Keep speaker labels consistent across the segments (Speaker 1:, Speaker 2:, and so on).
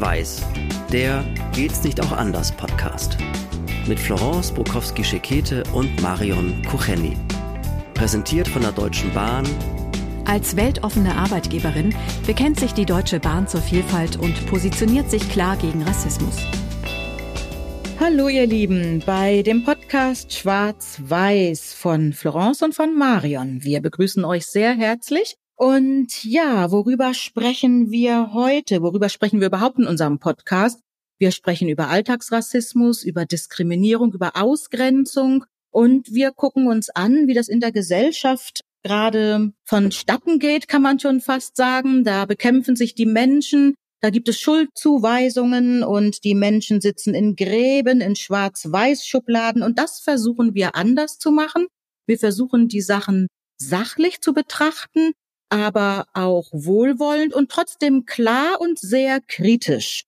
Speaker 1: Schwarz-Weiß, der Geht's nicht auch anders Podcast. Mit Florence Bukowski-Schekete und Marion Kucheni. Präsentiert von der Deutschen Bahn.
Speaker 2: Als weltoffene Arbeitgeberin bekennt sich die Deutsche Bahn zur Vielfalt und positioniert sich klar gegen Rassismus.
Speaker 3: Hallo ihr Lieben, bei dem Podcast Schwarz-Weiß von Florence und von Marion. Wir begrüßen euch sehr herzlich und ja, worüber sprechen wir heute? Worüber sprechen wir überhaupt in unserem Podcast? Wir sprechen über Alltagsrassismus, über Diskriminierung, über Ausgrenzung und wir gucken uns an, wie das in der Gesellschaft gerade vonstatten geht, kann man schon fast sagen. Da bekämpfen sich die Menschen, da gibt es Schuldzuweisungen und die Menschen sitzen in Gräben, in Schwarz-Weiß-Schubladen und das versuchen wir anders zu machen. Wir versuchen die Sachen sachlich zu betrachten aber auch wohlwollend und trotzdem klar und sehr kritisch.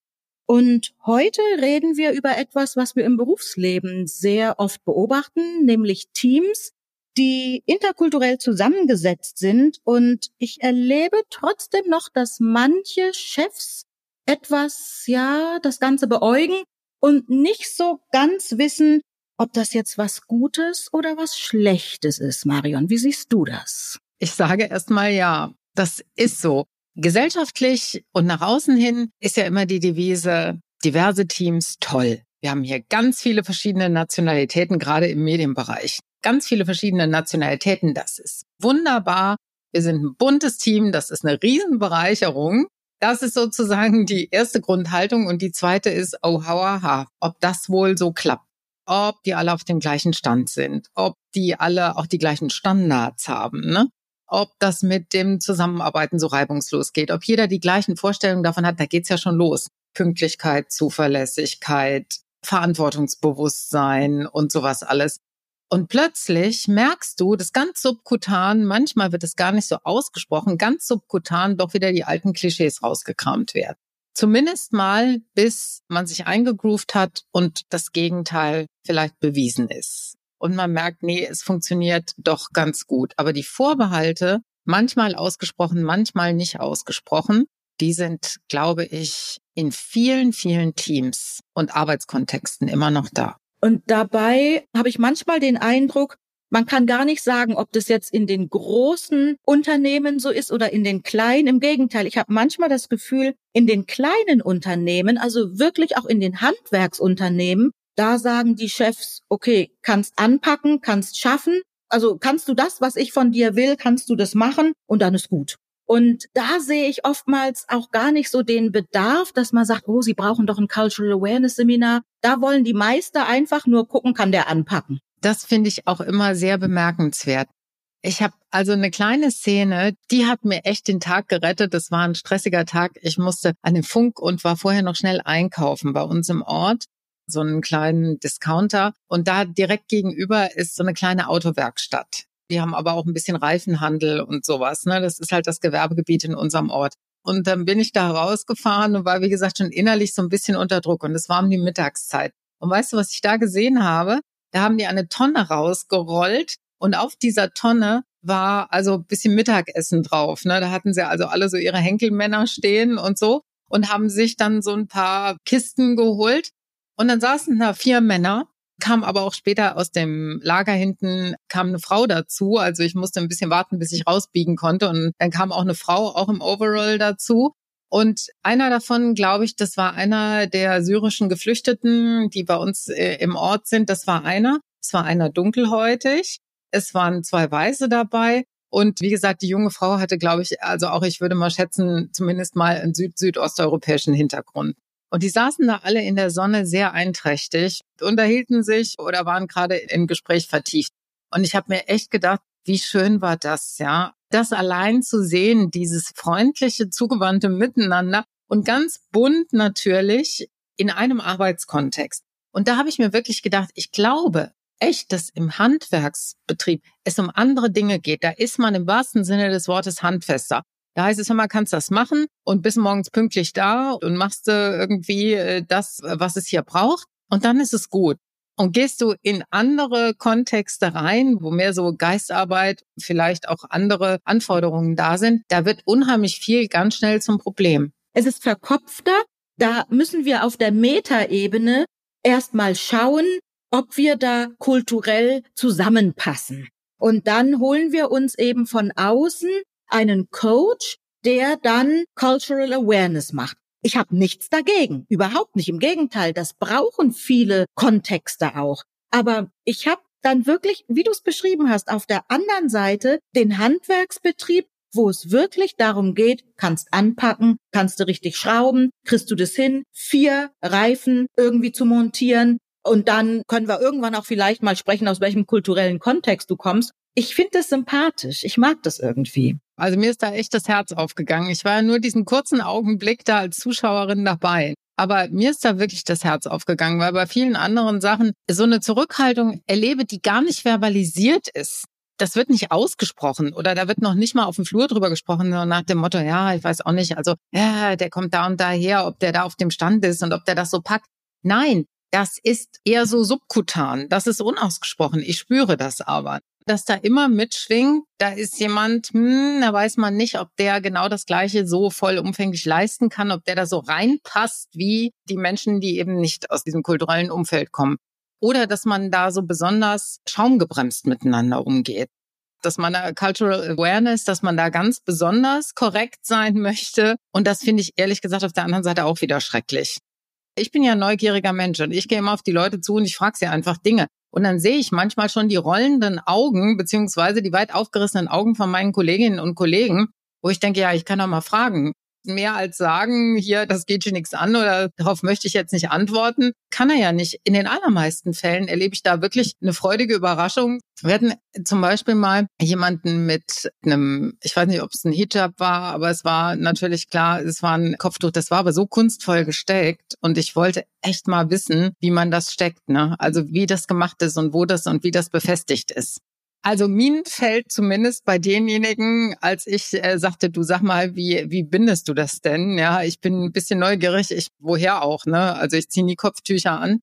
Speaker 3: Und heute reden wir über etwas, was wir im Berufsleben sehr oft beobachten, nämlich Teams, die interkulturell zusammengesetzt sind. Und ich erlebe trotzdem noch, dass manche Chefs etwas, ja, das Ganze beäugen und nicht so ganz wissen, ob das jetzt was Gutes oder was Schlechtes ist. Marion, wie siehst du das?
Speaker 4: Ich sage erstmal ja. Das ist so. Gesellschaftlich und nach außen hin ist ja immer die Devise, diverse Teams, toll. Wir haben hier ganz viele verschiedene Nationalitäten, gerade im Medienbereich. Ganz viele verschiedene Nationalitäten, das ist wunderbar. Wir sind ein buntes Team, das ist eine Riesenbereicherung. Das ist sozusagen die erste Grundhaltung. Und die zweite ist, oh, hauaha, ob das wohl so klappt. Ob die alle auf dem gleichen Stand sind, ob die alle auch die gleichen Standards haben. Ne? Ob das mit dem Zusammenarbeiten so reibungslos geht, ob jeder die gleichen Vorstellungen davon hat, da geht's ja schon los. Pünktlichkeit, Zuverlässigkeit, Verantwortungsbewusstsein und sowas alles. Und plötzlich merkst du, dass ganz subkutan, manchmal wird es gar nicht so ausgesprochen, ganz subkutan doch wieder die alten Klischees rausgekramt werden. Zumindest mal, bis man sich eingegroovt hat und das Gegenteil vielleicht bewiesen ist und man merkt, nee, es funktioniert doch ganz gut. Aber die Vorbehalte, manchmal ausgesprochen, manchmal nicht ausgesprochen, die sind, glaube ich, in vielen, vielen Teams und Arbeitskontexten immer noch da.
Speaker 3: Und dabei habe ich manchmal den Eindruck, man kann gar nicht sagen, ob das jetzt in den großen Unternehmen so ist oder in den kleinen. Im Gegenteil, ich habe manchmal das Gefühl, in den kleinen Unternehmen, also wirklich auch in den Handwerksunternehmen, da sagen die Chefs, okay, kannst anpacken, kannst schaffen. Also kannst du das, was ich von dir will, kannst du das machen und dann ist gut. Und da sehe ich oftmals auch gar nicht so den Bedarf, dass man sagt, oh, sie brauchen doch ein Cultural Awareness Seminar. Da wollen die Meister einfach nur gucken, kann der anpacken.
Speaker 4: Das finde ich auch immer sehr bemerkenswert. Ich habe also eine kleine Szene, die hat mir echt den Tag gerettet. Das war ein stressiger Tag. Ich musste an den Funk und war vorher noch schnell einkaufen bei uns im Ort so einen kleinen Discounter. Und da direkt gegenüber ist so eine kleine Autowerkstatt. Die haben aber auch ein bisschen Reifenhandel und sowas. Ne? Das ist halt das Gewerbegebiet in unserem Ort. Und dann bin ich da rausgefahren und war, wie gesagt, schon innerlich so ein bisschen unter Druck. Und es war um die Mittagszeit. Und weißt du, was ich da gesehen habe? Da haben die eine Tonne rausgerollt und auf dieser Tonne war also ein bisschen Mittagessen drauf. Ne? Da hatten sie also alle so ihre Henkelmänner stehen und so und haben sich dann so ein paar Kisten geholt und dann saßen da vier Männer, kam aber auch später aus dem Lager hinten, kam eine Frau dazu. Also ich musste ein bisschen warten, bis ich rausbiegen konnte. Und dann kam auch eine Frau, auch im Overall dazu. Und einer davon, glaube ich, das war einer der syrischen Geflüchteten, die bei uns äh, im Ort sind. Das war einer. Es war einer dunkelhäutig. Es waren zwei Weiße dabei. Und wie gesagt, die junge Frau hatte, glaube ich, also auch, ich würde mal schätzen, zumindest mal einen süd-südosteuropäischen Hintergrund. Und die saßen da alle in der Sonne sehr einträchtig, unterhielten sich oder waren gerade im Gespräch vertieft. Und ich habe mir echt gedacht, wie schön war das, ja? Das allein zu sehen, dieses freundliche, zugewandte Miteinander und ganz bunt natürlich in einem Arbeitskontext. Und da habe ich mir wirklich gedacht, ich glaube echt, dass im Handwerksbetrieb es um andere Dinge geht. Da ist man im wahrsten Sinne des Wortes handfester. Da heißt es immer, kannst das machen und bist morgens pünktlich da und machst du irgendwie äh, das, was es hier braucht und dann ist es gut. Und gehst du in andere Kontexte rein, wo mehr so Geistarbeit, vielleicht auch andere Anforderungen da sind, da wird unheimlich viel ganz schnell zum Problem.
Speaker 3: Es ist verkopfter, Da müssen wir auf der Metaebene erstmal schauen, ob wir da kulturell zusammenpassen. Und dann holen wir uns eben von außen einen Coach, der dann Cultural Awareness macht. Ich habe nichts dagegen, überhaupt nicht. Im Gegenteil, das brauchen viele Kontexte auch. Aber ich habe dann wirklich, wie du es beschrieben hast, auf der anderen Seite den Handwerksbetrieb, wo es wirklich darum geht, kannst anpacken, kannst du richtig schrauben, kriegst du das hin, vier Reifen irgendwie zu montieren. Und dann können wir irgendwann auch vielleicht mal sprechen, aus welchem kulturellen Kontext du kommst. Ich finde das sympathisch. Ich mag das irgendwie.
Speaker 4: Also mir ist da echt das Herz aufgegangen. Ich war ja nur diesen kurzen Augenblick da als Zuschauerin dabei. Aber mir ist da wirklich das Herz aufgegangen, weil bei vielen anderen Sachen so eine Zurückhaltung erlebe, die gar nicht verbalisiert ist. Das wird nicht ausgesprochen oder da wird noch nicht mal auf dem Flur drüber gesprochen, so nach dem Motto, ja, ich weiß auch nicht, also, ja, der kommt da und da her, ob der da auf dem Stand ist und ob der das so packt. Nein, das ist eher so subkutan. Das ist unausgesprochen. Ich spüre das aber dass da immer mitschwingt, da ist jemand, hm, da weiß man nicht, ob der genau das Gleiche so vollumfänglich leisten kann, ob der da so reinpasst wie die Menschen, die eben nicht aus diesem kulturellen Umfeld kommen. Oder dass man da so besonders schaumgebremst miteinander umgeht. Dass man da Cultural Awareness, dass man da ganz besonders korrekt sein möchte. Und das finde ich ehrlich gesagt auf der anderen Seite auch wieder schrecklich. Ich bin ja neugieriger Mensch und ich gehe immer auf die Leute zu und ich frage sie einfach Dinge. Und dann sehe ich manchmal schon die rollenden Augen beziehungsweise die weit aufgerissenen Augen von meinen Kolleginnen und Kollegen, wo ich denke, ja, ich kann doch mal fragen. Mehr als sagen, hier, das geht dir nichts an oder darauf möchte ich jetzt nicht antworten, kann er ja nicht. In den allermeisten Fällen erlebe ich da wirklich eine freudige Überraschung. Wir hatten zum Beispiel mal jemanden mit einem, ich weiß nicht, ob es ein Hijab war, aber es war natürlich klar, es war ein Kopftuch, das war aber so kunstvoll gesteckt und ich wollte echt mal wissen, wie man das steckt, ne? Also wie das gemacht ist und wo das und wie das befestigt ist. Also Minenfeld zumindest bei denjenigen, als ich äh, sagte, du sag mal, wie, wie bindest du das denn? Ja, ich bin ein bisschen neugierig, ich, woher auch, ne? Also ich ziehe nie Kopftücher an.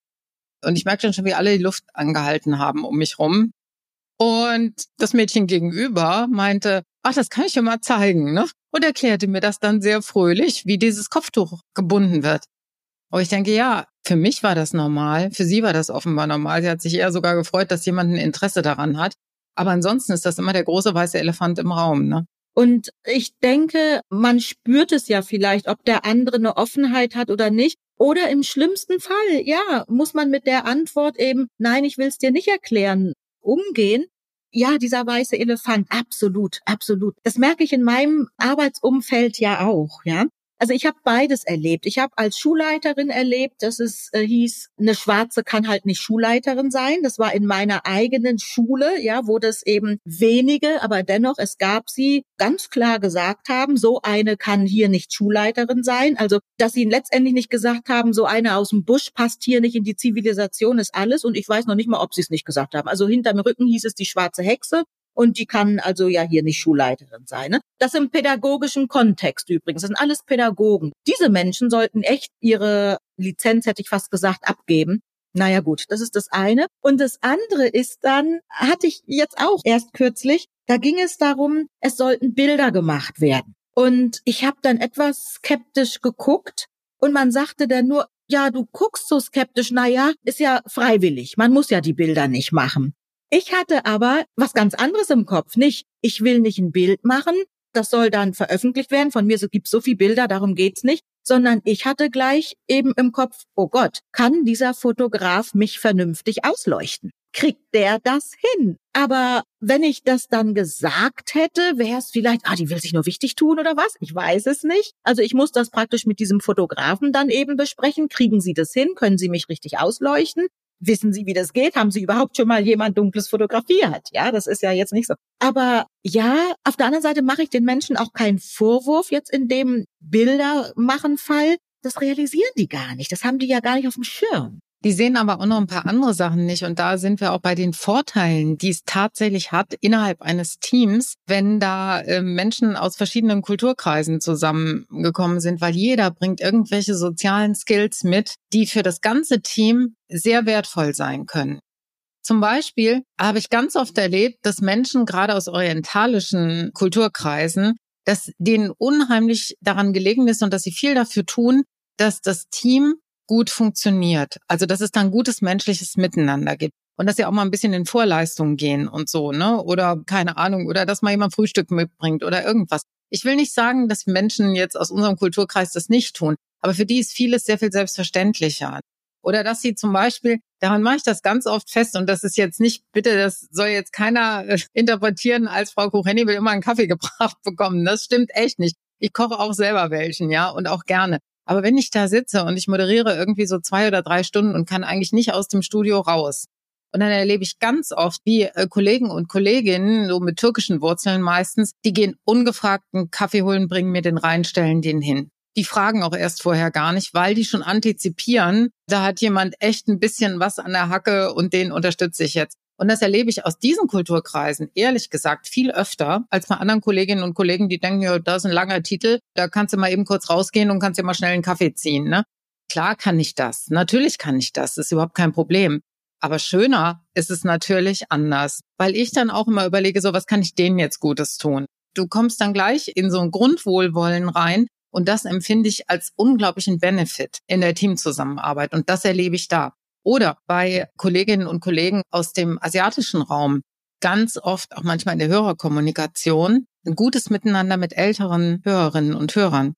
Speaker 4: Und ich merke dann schon, wie alle die Luft angehalten haben um mich rum. Und das Mädchen gegenüber meinte, ach, das kann ich dir mal zeigen, ne? Und erklärte mir das dann sehr fröhlich, wie dieses Kopftuch gebunden wird. Und ich denke, ja, für mich war das normal, für sie war das offenbar normal. Sie hat sich eher sogar gefreut, dass jemand ein Interesse daran hat. Aber ansonsten ist das immer der große weiße Elefant im Raum. Ne?
Speaker 3: Und ich denke, man spürt es ja vielleicht, ob der andere eine Offenheit hat oder nicht. Oder im schlimmsten Fall, ja, muss man mit der Antwort eben, nein, ich will es dir nicht erklären, umgehen. Ja, dieser weiße Elefant, absolut, absolut. Das merke ich in meinem Arbeitsumfeld ja auch, ja. Also ich habe beides erlebt. Ich habe als Schulleiterin erlebt, dass es äh, hieß, eine Schwarze kann halt nicht Schulleiterin sein. Das war in meiner eigenen Schule, ja, wo das eben wenige, aber dennoch es gab sie ganz klar gesagt haben, so eine kann hier nicht Schulleiterin sein. Also dass sie letztendlich nicht gesagt haben, so eine aus dem Busch passt hier nicht in die Zivilisation ist alles. Und ich weiß noch nicht mal, ob sie es nicht gesagt haben. Also hinterm Rücken hieß es die schwarze Hexe und die kann also ja hier nicht Schulleiterin sein. Ne? Das im pädagogischen Kontext übrigens. Das sind alles Pädagogen. Diese Menschen sollten echt ihre Lizenz, hätte ich fast gesagt, abgeben. Naja gut, das ist das eine. Und das andere ist dann, hatte ich jetzt auch erst kürzlich, da ging es darum, es sollten Bilder gemacht werden. Und ich habe dann etwas skeptisch geguckt und man sagte dann nur, ja, du guckst so skeptisch, na ja, ist ja freiwillig, man muss ja die Bilder nicht machen. Ich hatte aber was ganz anderes im Kopf. Nicht, ich will nicht ein Bild machen, das soll dann veröffentlicht werden. Von mir so gibt so viel Bilder, darum geht's nicht. Sondern ich hatte gleich eben im Kopf, oh Gott, kann dieser Fotograf mich vernünftig ausleuchten? Kriegt der das hin? Aber wenn ich das dann gesagt hätte, wäre es vielleicht, ah, die will sich nur wichtig tun oder was? Ich weiß es nicht. Also ich muss das praktisch mit diesem Fotografen dann eben besprechen. Kriegen Sie das hin? Können Sie mich richtig ausleuchten? Wissen Sie, wie das geht? Haben Sie überhaupt schon mal jemand Dunkles fotografiert? Ja, das ist ja jetzt nicht so. Aber ja, auf der anderen Seite mache ich den Menschen auch keinen Vorwurf jetzt in dem Bilder machen Fall. Das realisieren die gar nicht. Das haben die ja gar nicht auf dem Schirm.
Speaker 4: Die sehen aber auch noch ein paar andere Sachen nicht. Und da sind wir auch bei den Vorteilen, die es tatsächlich hat innerhalb eines Teams, wenn da äh, Menschen aus verschiedenen Kulturkreisen zusammengekommen sind, weil jeder bringt irgendwelche sozialen Skills mit, die für das ganze Team sehr wertvoll sein können. Zum Beispiel habe ich ganz oft erlebt, dass Menschen gerade aus orientalischen Kulturkreisen, dass denen unheimlich daran gelegen ist und dass sie viel dafür tun, dass das Team gut funktioniert. Also, dass es dann gutes menschliches Miteinander gibt. Und dass sie auch mal ein bisschen in Vorleistungen gehen und so, ne? Oder keine Ahnung, oder dass mal jemand Frühstück mitbringt oder irgendwas. Ich will nicht sagen, dass Menschen jetzt aus unserem Kulturkreis das nicht tun, aber für die ist vieles sehr viel selbstverständlicher. Oder dass sie zum Beispiel, daran mache ich das ganz oft fest, und das ist jetzt nicht, bitte, das soll jetzt keiner äh, interpretieren, als Frau Kucheni will immer einen Kaffee gebracht bekommen. Das stimmt echt nicht. Ich koche auch selber welchen, ja, und auch gerne. Aber wenn ich da sitze und ich moderiere irgendwie so zwei oder drei Stunden und kann eigentlich nicht aus dem Studio raus, und dann erlebe ich ganz oft, wie äh, Kollegen und Kolleginnen, so mit türkischen Wurzeln meistens, die gehen ungefragten Kaffee holen, bringen mir den rein, stellen den hin. Die fragen auch erst vorher gar nicht, weil die schon antizipieren, da hat jemand echt ein bisschen was an der Hacke und den unterstütze ich jetzt. Und das erlebe ich aus diesen Kulturkreisen, ehrlich gesagt, viel öfter als bei anderen Kolleginnen und Kollegen, die denken, ja, da ist ein langer Titel, da kannst du mal eben kurz rausgehen und kannst dir mal schnell einen Kaffee ziehen. Ne? Klar kann ich das, natürlich kann ich das, das ist überhaupt kein Problem. Aber schöner ist es natürlich anders, weil ich dann auch immer überlege, so was kann ich denen jetzt Gutes tun? Du kommst dann gleich in so ein Grundwohlwollen rein und das empfinde ich als unglaublichen Benefit in der Teamzusammenarbeit und das erlebe ich da. Oder bei Kolleginnen und Kollegen aus dem asiatischen Raum ganz oft auch manchmal in der Hörerkommunikation ein gutes Miteinander mit älteren Hörerinnen und Hörern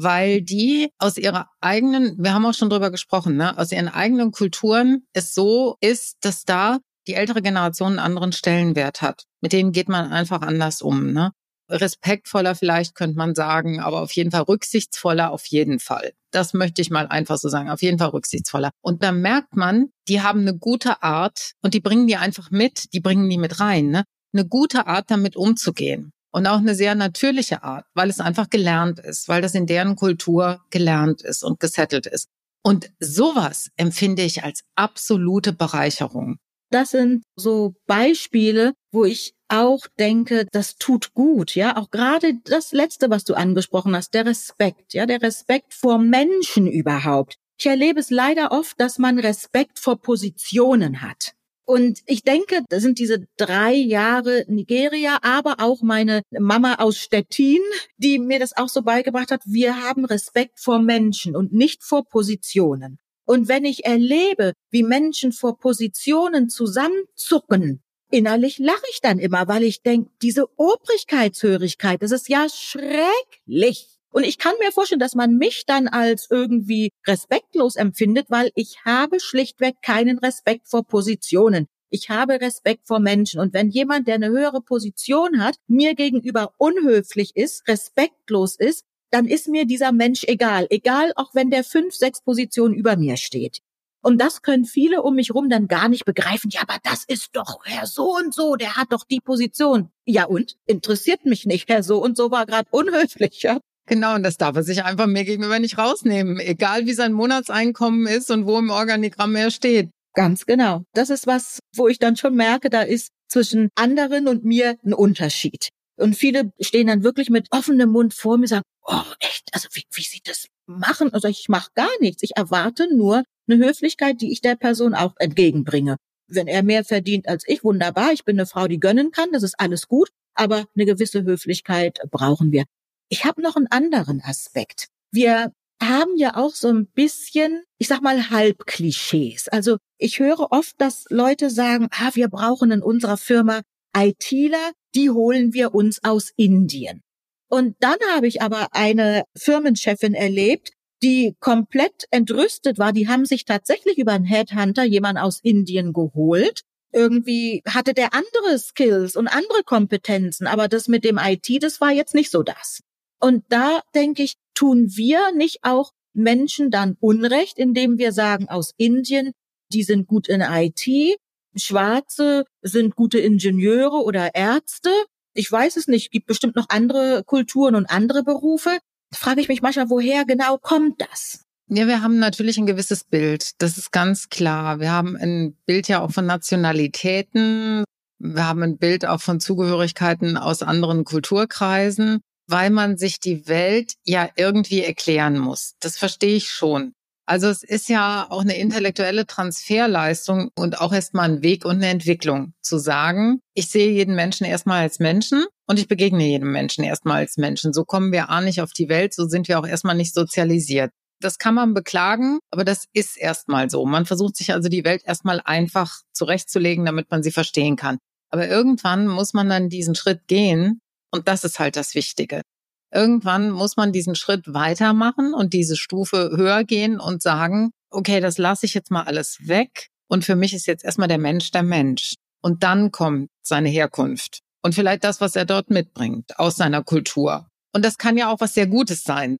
Speaker 4: weil die aus ihrer eigenen, wir haben auch schon drüber gesprochen, ne, aus ihren eigenen Kulturen es so ist, dass da die ältere Generation einen anderen Stellenwert hat. Mit denen geht man einfach anders um, ne? Respektvoller vielleicht könnte man sagen, aber auf jeden Fall rücksichtsvoller auf jeden Fall. Das möchte ich mal einfach so sagen, auf jeden Fall rücksichtsvoller. Und da merkt man, die haben eine gute Art und die bringen die einfach mit, die bringen die mit rein, ne? Eine gute Art damit umzugehen und auch eine sehr natürliche Art, weil es einfach gelernt ist, weil das in deren Kultur gelernt ist und gesettelt ist. Und sowas empfinde ich als absolute Bereicherung.
Speaker 3: Das sind so Beispiele, wo ich auch denke, das tut gut, ja, auch gerade das letzte, was du angesprochen hast, der Respekt, ja, der Respekt vor Menschen überhaupt. Ich erlebe es leider oft, dass man Respekt vor Positionen hat. Und ich denke, das sind diese drei Jahre Nigeria, aber auch meine Mama aus Stettin, die mir das auch so beigebracht hat. Wir haben Respekt vor Menschen und nicht vor Positionen. Und wenn ich erlebe, wie Menschen vor Positionen zusammenzucken, innerlich lache ich dann immer, weil ich denke, diese Obrigkeitshörigkeit, das ist ja schrecklich. Und ich kann mir vorstellen, dass man mich dann als irgendwie respektlos empfindet, weil ich habe schlichtweg keinen Respekt vor Positionen. Ich habe Respekt vor Menschen. Und wenn jemand, der eine höhere Position hat, mir gegenüber unhöflich ist, respektlos ist, dann ist mir dieser Mensch egal. Egal, auch wenn der fünf, sechs Positionen über mir steht. Und das können viele um mich rum dann gar nicht begreifen. Ja, aber das ist doch Herr so und so, der hat doch die Position. Ja und? Interessiert mich nicht. Herr so und so war gerade unhöflich. Ja?
Speaker 4: Genau, und das darf er sich einfach mir gegenüber nicht rausnehmen, egal wie sein Monatseinkommen ist und wo im Organigramm er steht.
Speaker 3: Ganz genau. Das ist was, wo ich dann schon merke, da ist zwischen anderen und mir ein Unterschied. Und viele stehen dann wirklich mit offenem Mund vor mir und sagen, oh, echt, also wie, wie sie das machen? Also ich mache gar nichts. Ich erwarte nur eine Höflichkeit, die ich der Person auch entgegenbringe. Wenn er mehr verdient als ich, wunderbar. Ich bin eine Frau, die gönnen kann. Das ist alles gut. Aber eine gewisse Höflichkeit brauchen wir. Ich habe noch einen anderen Aspekt. Wir haben ja auch so ein bisschen, ich sag mal, Halbklischees. Also ich höre oft, dass Leute sagen, ah, wir brauchen in unserer Firma ITler, die holen wir uns aus Indien. Und dann habe ich aber eine Firmenchefin erlebt, die komplett entrüstet war. Die haben sich tatsächlich über einen Headhunter jemand aus Indien geholt. Irgendwie hatte der andere Skills und andere Kompetenzen, aber das mit dem IT, das war jetzt nicht so das. Und da denke ich, tun wir nicht auch Menschen dann Unrecht, indem wir sagen, aus Indien, die sind gut in IT, Schwarze sind gute Ingenieure oder Ärzte. Ich weiß es nicht, gibt bestimmt noch andere Kulturen und andere Berufe. Da frage ich mich manchmal, woher genau kommt das?
Speaker 4: Ja, wir haben natürlich ein gewisses Bild. Das ist ganz klar. Wir haben ein Bild ja auch von Nationalitäten. Wir haben ein Bild auch von Zugehörigkeiten aus anderen Kulturkreisen weil man sich die Welt ja irgendwie erklären muss. Das verstehe ich schon. Also es ist ja auch eine intellektuelle Transferleistung und auch erstmal ein Weg und eine Entwicklung zu sagen, ich sehe jeden Menschen erstmal als Menschen und ich begegne jedem Menschen erstmal als Menschen. So kommen wir auch nicht auf die Welt, so sind wir auch erstmal nicht sozialisiert. Das kann man beklagen, aber das ist erstmal so. Man versucht sich also die Welt erstmal einfach zurechtzulegen, damit man sie verstehen kann. Aber irgendwann muss man dann diesen Schritt gehen und das ist halt das Wichtige. Irgendwann muss man diesen Schritt weitermachen und diese Stufe höher gehen und sagen, okay, das lasse ich jetzt mal alles weg und für mich ist jetzt erstmal der Mensch der Mensch. Und dann kommt seine Herkunft und vielleicht das, was er dort mitbringt aus seiner Kultur. Und das kann ja auch was sehr Gutes sein.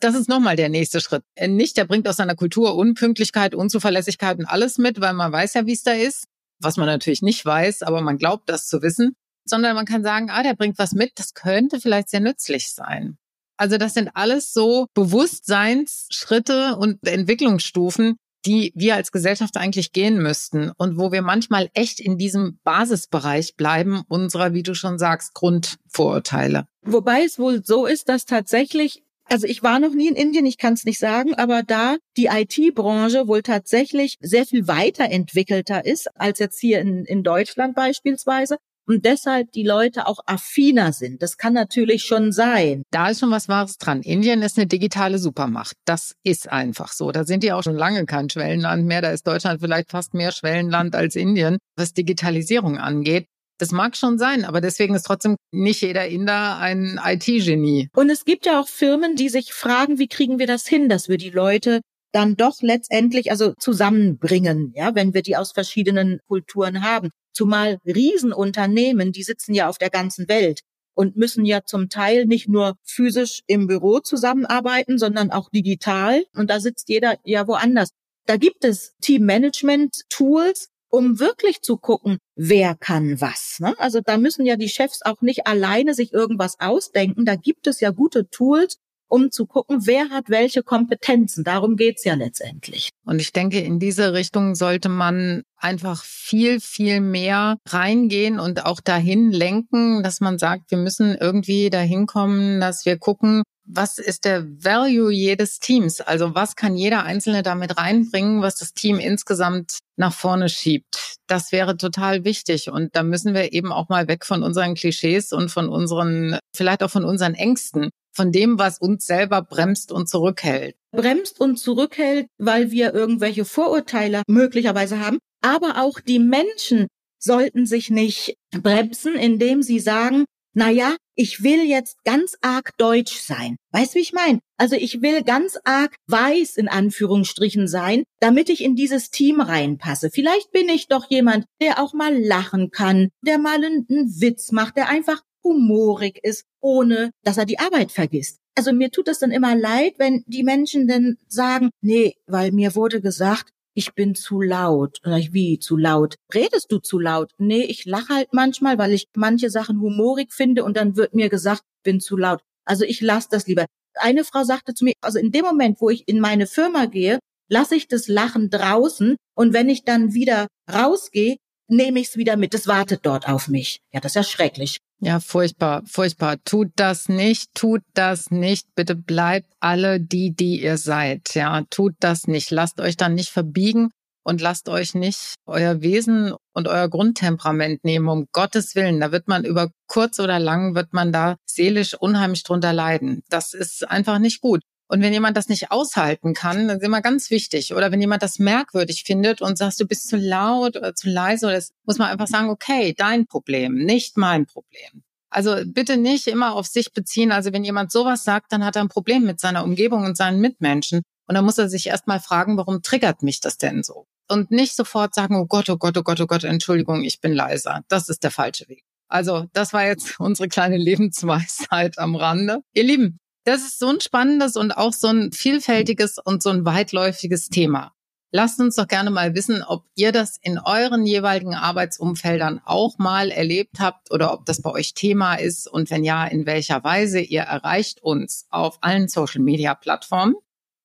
Speaker 4: Das ist nochmal der nächste Schritt. Nicht, der bringt aus seiner Kultur Unpünktlichkeit, Unzuverlässigkeit und alles mit, weil man weiß ja, wie es da ist, was man natürlich nicht weiß, aber man glaubt das zu wissen, sondern man kann sagen, ah, der bringt was mit, das könnte vielleicht sehr nützlich sein. Also das sind alles so Bewusstseinsschritte und Entwicklungsstufen, die wir als Gesellschaft eigentlich gehen müssten und wo wir manchmal echt in diesem Basisbereich bleiben unserer, wie du schon sagst, Grundvorurteile.
Speaker 3: Wobei es wohl so ist, dass tatsächlich also ich war noch nie in Indien, ich kann es nicht sagen, aber da die IT-Branche wohl tatsächlich sehr viel weiterentwickelter ist als jetzt hier in, in Deutschland beispielsweise und deshalb die Leute auch affiner sind. Das kann natürlich schon sein.
Speaker 4: Da ist schon was Wahres dran. Indien ist eine digitale Supermacht. Das ist einfach so. Da sind die auch schon lange kein Schwellenland mehr. Da ist Deutschland vielleicht fast mehr Schwellenland als Indien, was Digitalisierung angeht. Das mag schon sein, aber deswegen ist trotzdem nicht jeder Inder ein IT-Genie.
Speaker 3: Und es gibt ja auch Firmen, die sich fragen, wie kriegen wir das hin, dass wir die Leute dann doch letztendlich also zusammenbringen, ja, wenn wir die aus verschiedenen Kulturen haben. Zumal Riesenunternehmen, die sitzen ja auf der ganzen Welt und müssen ja zum Teil nicht nur physisch im Büro zusammenarbeiten, sondern auch digital. Und da sitzt jeder ja woanders. Da gibt es Teammanagement-Tools, um wirklich zu gucken, wer kann was. Ne? Also da müssen ja die Chefs auch nicht alleine sich irgendwas ausdenken. Da gibt es ja gute Tools, um zu gucken, wer hat welche Kompetenzen. Darum geht's ja letztendlich.
Speaker 4: Und ich denke, in diese Richtung sollte man einfach viel, viel mehr reingehen und auch dahin lenken, dass man sagt, wir müssen irgendwie dahin kommen, dass wir gucken, was ist der Value jedes Teams? Also was kann jeder Einzelne damit reinbringen, was das Team insgesamt nach vorne schiebt? Das wäre total wichtig. Und da müssen wir eben auch mal weg von unseren Klischees und von unseren, vielleicht auch von unseren Ängsten, von dem, was uns selber bremst und zurückhält.
Speaker 3: Bremst und zurückhält, weil wir irgendwelche Vorurteile möglicherweise haben. Aber auch die Menschen sollten sich nicht bremsen, indem sie sagen, na ja, ich will jetzt ganz arg deutsch sein. Weißt du, wie ich meine? Also ich will ganz arg weiß in Anführungsstrichen sein, damit ich in dieses Team reinpasse. Vielleicht bin ich doch jemand, der auch mal lachen kann, der mal einen Witz macht, der einfach humorig ist, ohne dass er die Arbeit vergisst. Also mir tut es dann immer leid, wenn die Menschen dann sagen, nee, weil mir wurde gesagt, ich bin zu laut. Oder ich, wie zu laut? Redest du zu laut? Nee, ich lache halt manchmal, weil ich manche Sachen humorig finde und dann wird mir gesagt, bin zu laut. Also ich lasse das lieber. Eine Frau sagte zu mir, also in dem Moment, wo ich in meine Firma gehe, lasse ich das Lachen draußen und wenn ich dann wieder rausgehe, nehme ich es wieder mit. Das wartet dort auf mich. Ja, das ist ja schrecklich.
Speaker 4: Ja, furchtbar, furchtbar. Tut das nicht, tut das nicht. Bitte bleibt alle die, die ihr seid. Ja, tut das nicht. Lasst euch dann nicht verbiegen und lasst euch nicht euer Wesen und euer Grundtemperament nehmen, um Gottes Willen. Da wird man über kurz oder lang, wird man da seelisch unheimlich drunter leiden. Das ist einfach nicht gut. Und wenn jemand das nicht aushalten kann, dann ist immer ganz wichtig. Oder wenn jemand das merkwürdig findet und sagst, du bist zu laut oder zu leise, das muss man einfach sagen, okay, dein Problem, nicht mein Problem. Also bitte nicht immer auf sich beziehen. Also wenn jemand sowas sagt, dann hat er ein Problem mit seiner Umgebung und seinen Mitmenschen. Und dann muss er sich erstmal fragen, warum triggert mich das denn so? Und nicht sofort sagen, oh Gott, oh Gott, oh Gott, oh Gott, Entschuldigung, ich bin leiser. Das ist der falsche Weg. Also das war jetzt unsere kleine Lebensweisheit am Rande. Ihr Lieben, das ist so ein spannendes und auch so ein vielfältiges und so ein weitläufiges Thema. Lasst uns doch gerne mal wissen, ob ihr das in euren jeweiligen Arbeitsumfeldern auch mal erlebt habt oder ob das bei euch Thema ist und wenn ja, in welcher Weise. Ihr erreicht uns auf allen Social-Media-Plattformen.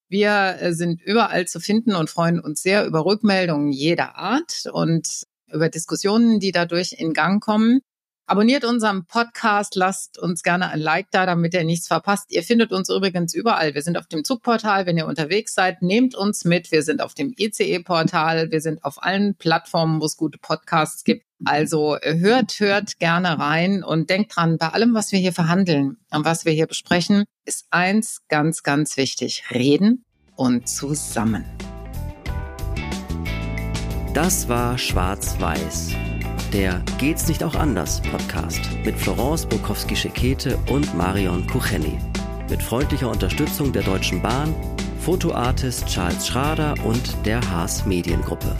Speaker 4: Wir äh, sind überall zu finden und freuen uns sehr über Rückmeldungen jeder Art und über Diskussionen, die dadurch in Gang kommen. Abonniert unseren Podcast, lasst uns gerne ein Like da, damit ihr nichts verpasst. Ihr findet uns übrigens überall. Wir sind auf dem Zugportal, wenn ihr unterwegs seid, nehmt uns mit. Wir sind auf dem ICE-Portal, wir sind auf allen Plattformen, wo es gute Podcasts gibt. Also hört, hört gerne rein und denkt dran, bei allem, was wir hier verhandeln und was wir hier besprechen, ist eins ganz, ganz wichtig. Reden und zusammen.
Speaker 1: Das war Schwarz-Weiß, der Geht's nicht auch anders Podcast mit Florence Bukowski-Schekete und Marion Kucheni. Mit freundlicher Unterstützung der Deutschen Bahn, Fotoartist Charles Schrader und der Haas Mediengruppe.